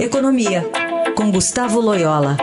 Economia, com Gustavo Loyola.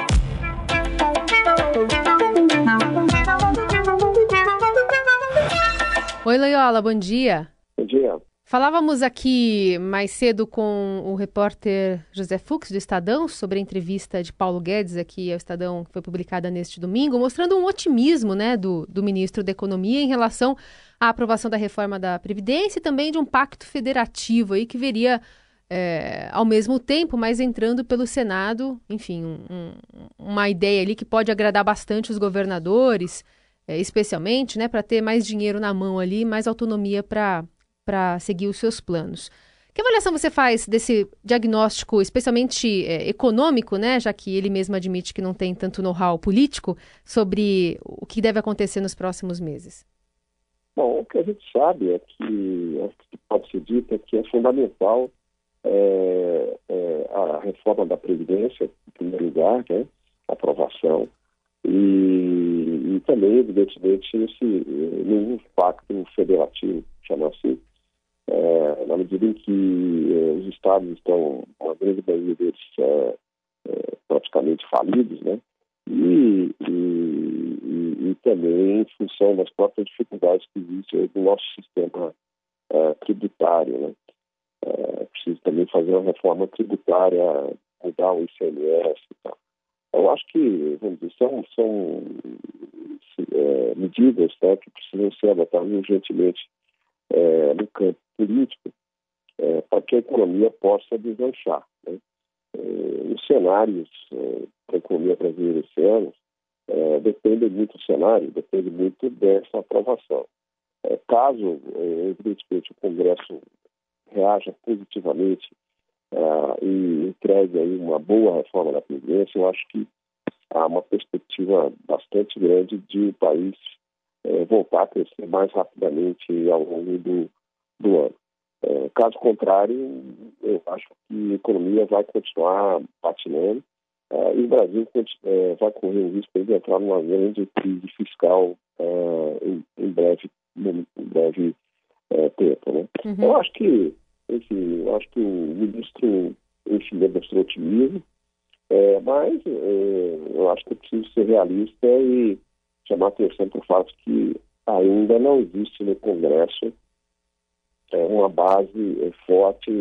Oi, Loyola, bom dia. Bom dia. Falávamos aqui mais cedo com o repórter José Fux, do Estadão, sobre a entrevista de Paulo Guedes aqui ao Estadão, que foi publicada neste domingo, mostrando um otimismo né, do, do ministro da Economia em relação à aprovação da reforma da Previdência e também de um pacto federativo aí que veria é, ao mesmo tempo, mas entrando pelo Senado, enfim, um, um, uma ideia ali que pode agradar bastante os governadores, é, especialmente, né, para ter mais dinheiro na mão ali, mais autonomia para seguir os seus planos. Que avaliação você faz desse diagnóstico, especialmente é, econômico, né, já que ele mesmo admite que não tem tanto know-how político, sobre o que deve acontecer nos próximos meses? Bom, o que a gente sabe é que, o que pode ser dito é que é fundamental é, é, a reforma da Previdência, em primeiro lugar, né, aprovação, e, e também, evidentemente, esse novo pacto federativo, chama assim, é, na medida em que é, os estados estão, uma grande maioria deles, é, é, praticamente falidos, né, e, e, e, e, também em função das próprias dificuldades que existem no nosso sistema tributário, né. É, preciso também fazer uma reforma tributária, mudar o ICMS e tal. Eu acho que, vamos dizer, são, são é, medidas né, que precisam ser adotadas urgentemente é, no campo político é, para que a economia possa deslanchar. Né? É, os cenários é, da economia brasileira esse ano é, dependem muito do cenário, depende muito dessa aprovação. Caso, evidentemente, o Congresso reaja positivamente uh, e entregue aí uma boa reforma da Previdência, eu acho que há uma perspectiva bastante grande de o país uh, voltar a crescer mais rapidamente ao longo do, do ano. Uh, caso contrário, eu acho que a economia vai continuar patinando e o Brasil vai correr o risco de entrar numa grande crise fiscal em, em, breve, em breve tempo. Né? Uhum. Eu acho que enfim, eu acho que o ministro, enfim, demonstrou otimismo, é, mas é, eu acho que é preciso ser realista e chamar atenção para o fato que ainda não existe no Congresso é, uma base é, forte,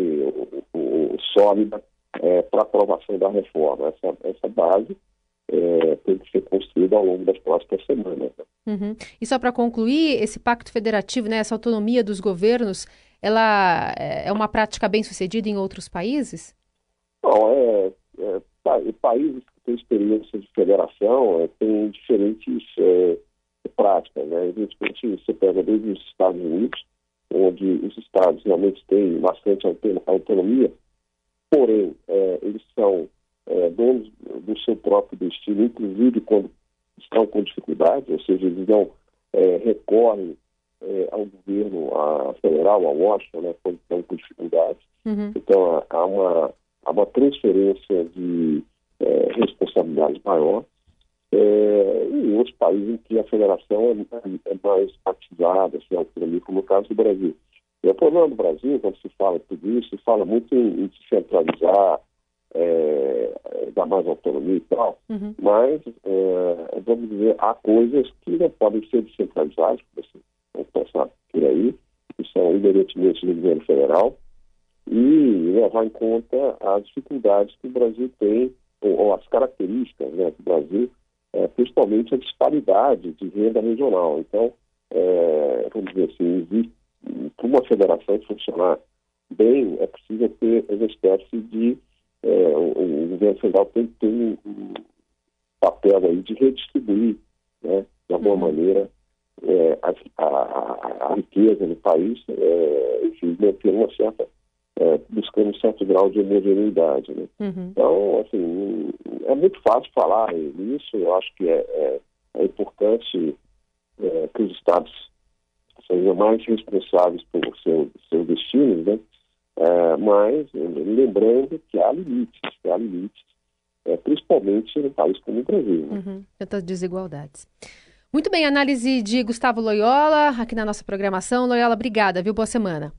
ou, sólida, é, para aprovação da reforma. Essa, essa base é, tem que ser construída ao longo das próximas semanas. Né? Uhum. E só para concluir, esse pacto federativo, né, essa autonomia dos governos, ela é uma prática bem sucedida em outros países? Não, é, é países que têm experiência de federação é, têm diferentes é, práticas. Né? Evidentemente, você pega desde os Estados Unidos, onde os estados realmente têm bastante autonomia, porém, é, eles são é, donos do seu próprio destino, inclusive quando estão com dificuldades, ou seja, eles não é, recorrem é, ao governo a federal, a Washington, né, quando estão com dificuldades. Uhum. Então, há uma, há uma transferência de é, responsabilidades maior. É, e em outros países em que a federação é, é mais partizada, assim, autonomia, como no caso do Brasil. E o problema do Brasil, quando se fala tudo isso, se fala muito em, em descentralizar, é, dar mais autonomia e tal, uhum. mas, é, vamos dizer, há coisas que não podem ser descentralizadas, como vamos passar por aí, que são inerentemente do governo federal, e levar em conta as dificuldades que o Brasil tem, ou, ou as características né, do Brasil, é, principalmente a disparidade de renda regional. Então, é, vamos dizer assim, para uma federação funcionar bem, é preciso ter uma espécie de. É, o, o, governo federal tem que ter um, papel aí de redistribuir, né, de alguma uhum. maneira, é, a, a, a, riqueza no país, é, enfim, manter uma certa, é, buscando um certo grau de homogeneidade. Né? Uhum. Então, assim, é muito fácil falar nisso, eu acho que é, é, é importante é, que os estados sejam mais responsáveis por seu, seus destinos, né? É, mas lembrando que há limites, que há limites, principalmente em um país como o Brasil. Né? Uhum. Tantas desigualdades. Muito bem, análise de Gustavo Loyola aqui na nossa programação. Loyola, obrigada, viu? Boa semana.